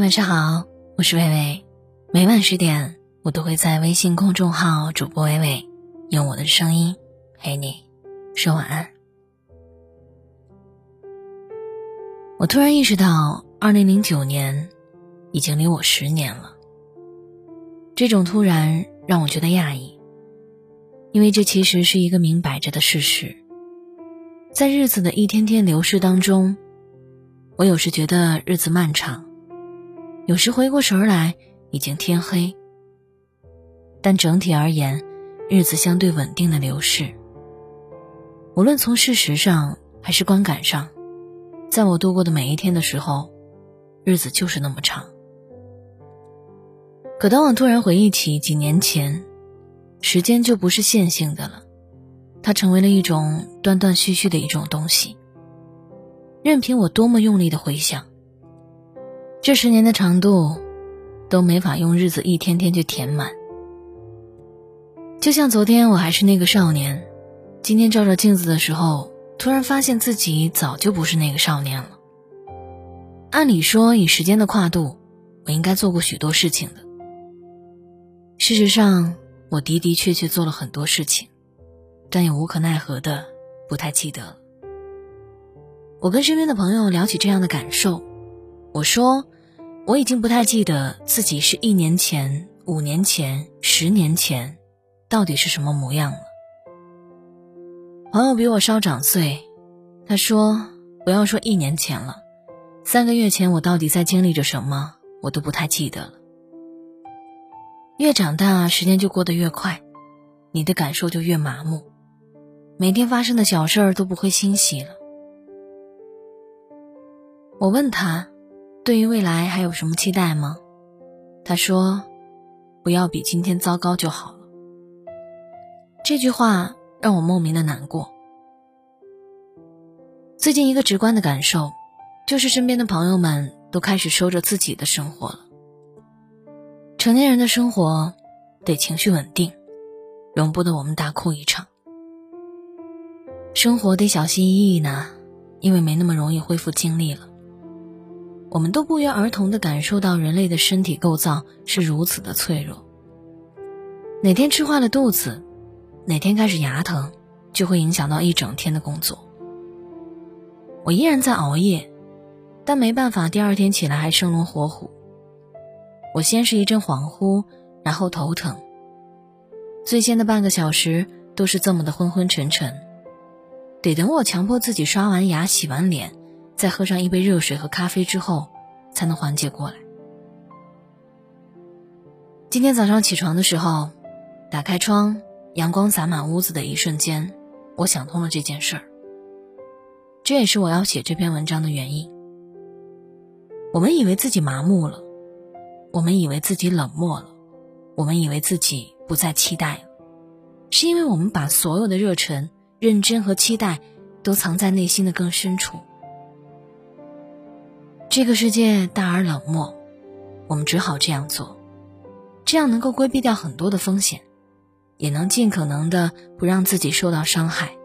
晚上好，我是微微。每晚十点，我都会在微信公众号主播微微，用我的声音陪你说晚安。我突然意识到，二零零九年已经离我十年了。这种突然让我觉得讶异，因为这其实是一个明摆着的事实。在日子的一天天流逝当中，我有时觉得日子漫长。有时回过神来，已经天黑。但整体而言，日子相对稳定的流逝。无论从事实上还是观感上，在我度过的每一天的时候，日子就是那么长。可当我突然回忆起几年前，时间就不是线性的了，它成为了一种断断续续的一种东西。任凭我多么用力的回想。这十年的长度，都没法用日子一天天去填满。就像昨天我还是那个少年，今天照照镜子的时候，突然发现自己早就不是那个少年了。按理说，以时间的跨度，我应该做过许多事情的。事实上，我的的确确做了很多事情，但也无可奈何的不太记得了。我跟身边的朋友聊起这样的感受，我说。我已经不太记得自己是一年前、五年前、十年前，到底是什么模样了。朋友比我稍长岁，他说：“不要说一年前了，三个月前我到底在经历着什么，我都不太记得了。”越长大，时间就过得越快，你的感受就越麻木，每天发生的小事儿都不会欣喜了。我问他。对于未来还有什么期待吗？他说：“不要比今天糟糕就好了。”这句话让我莫名的难过。最近一个直观的感受，就是身边的朋友们都开始收着自己的生活了。成年人的生活得情绪稳定，容不得我们大哭一场。生活得小心翼翼呢，因为没那么容易恢复精力了。我们都不约而同地感受到人类的身体构造是如此的脆弱。哪天吃坏了肚子，哪天开始牙疼，就会影响到一整天的工作。我依然在熬夜，但没办法，第二天起来还生龙活虎。我先是一阵恍惚，然后头疼，最先的半个小时都是这么的昏昏沉沉，得等我强迫自己刷完牙、洗完脸。在喝上一杯热水和咖啡之后，才能缓解过来。今天早上起床的时候，打开窗，阳光洒满屋子的一瞬间，我想通了这件事儿。这也是我要写这篇文章的原因。我们以为自己麻木了，我们以为自己冷漠了，我们以为自己不再期待了，是因为我们把所有的热忱、认真和期待都藏在内心的更深处。这个世界大而冷漠，我们只好这样做，这样能够规避掉很多的风险，也能尽可能的不让自己受到伤害。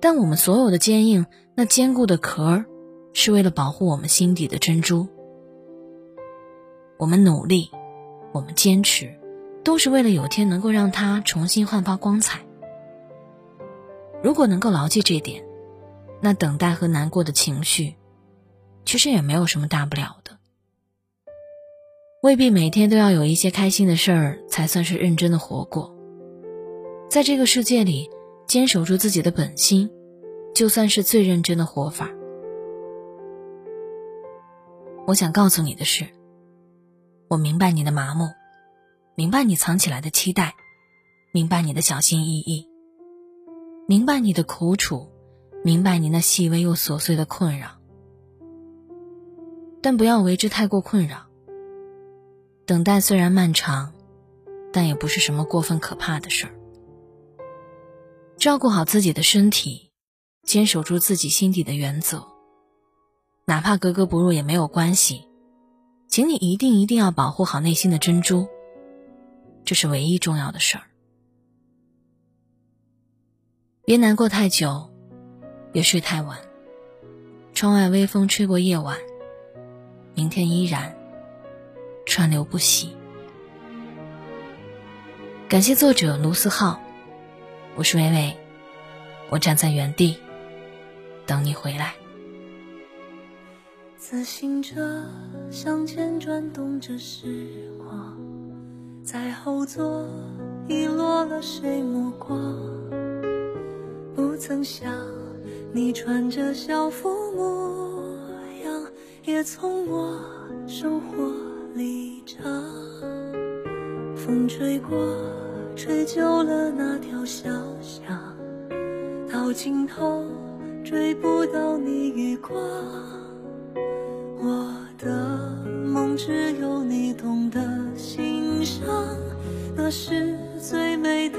但我们所有的坚硬，那坚固的壳，是为了保护我们心底的珍珠。我们努力，我们坚持，都是为了有天能够让它重新焕发光彩。如果能够牢记这点，那等待和难过的情绪。其实也没有什么大不了的，未必每天都要有一些开心的事儿才算是认真的活过。在这个世界里，坚守住自己的本心，就算是最认真的活法。我想告诉你的是，我明白你的麻木，明白你藏起来的期待，明白你的小心翼翼，明白你的苦楚，明白你那细微又琐碎的困扰。但不要为之太过困扰。等待虽然漫长，但也不是什么过分可怕的事儿。照顾好自己的身体，坚守住自己心底的原则，哪怕格格不入也没有关系。请你一定一定要保护好内心的珍珠，这是唯一重要的事儿。别难过太久，别睡太晚。窗外微风吹过夜晚。明天依然川流不息。感谢作者卢思浩，我是伟伟，我站在原地等你回来。自行车向前转动着时光，在后座遗落了谁目光？不曾想你穿着校服模样，也从我生活里长。风吹过，吹旧了那条小巷，到尽头追不到你余光。我的梦只有你懂得欣赏，那是最美的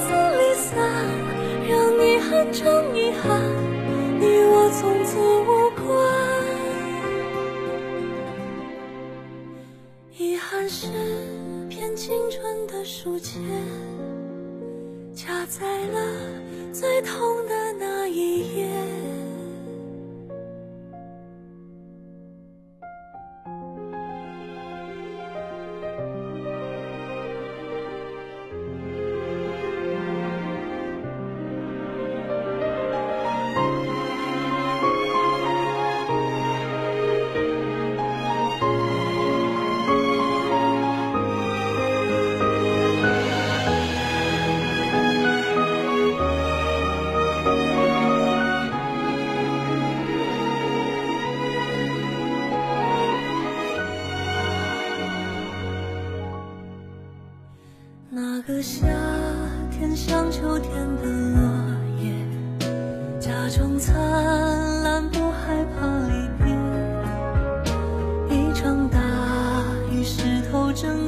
自离散，让遗憾成遗憾，你我从此无关。遗憾是片青春的书签，夹在了最痛的那一页。夏天像秋天的落叶，假装灿烂，不害怕离别。一场大雨，湿透整。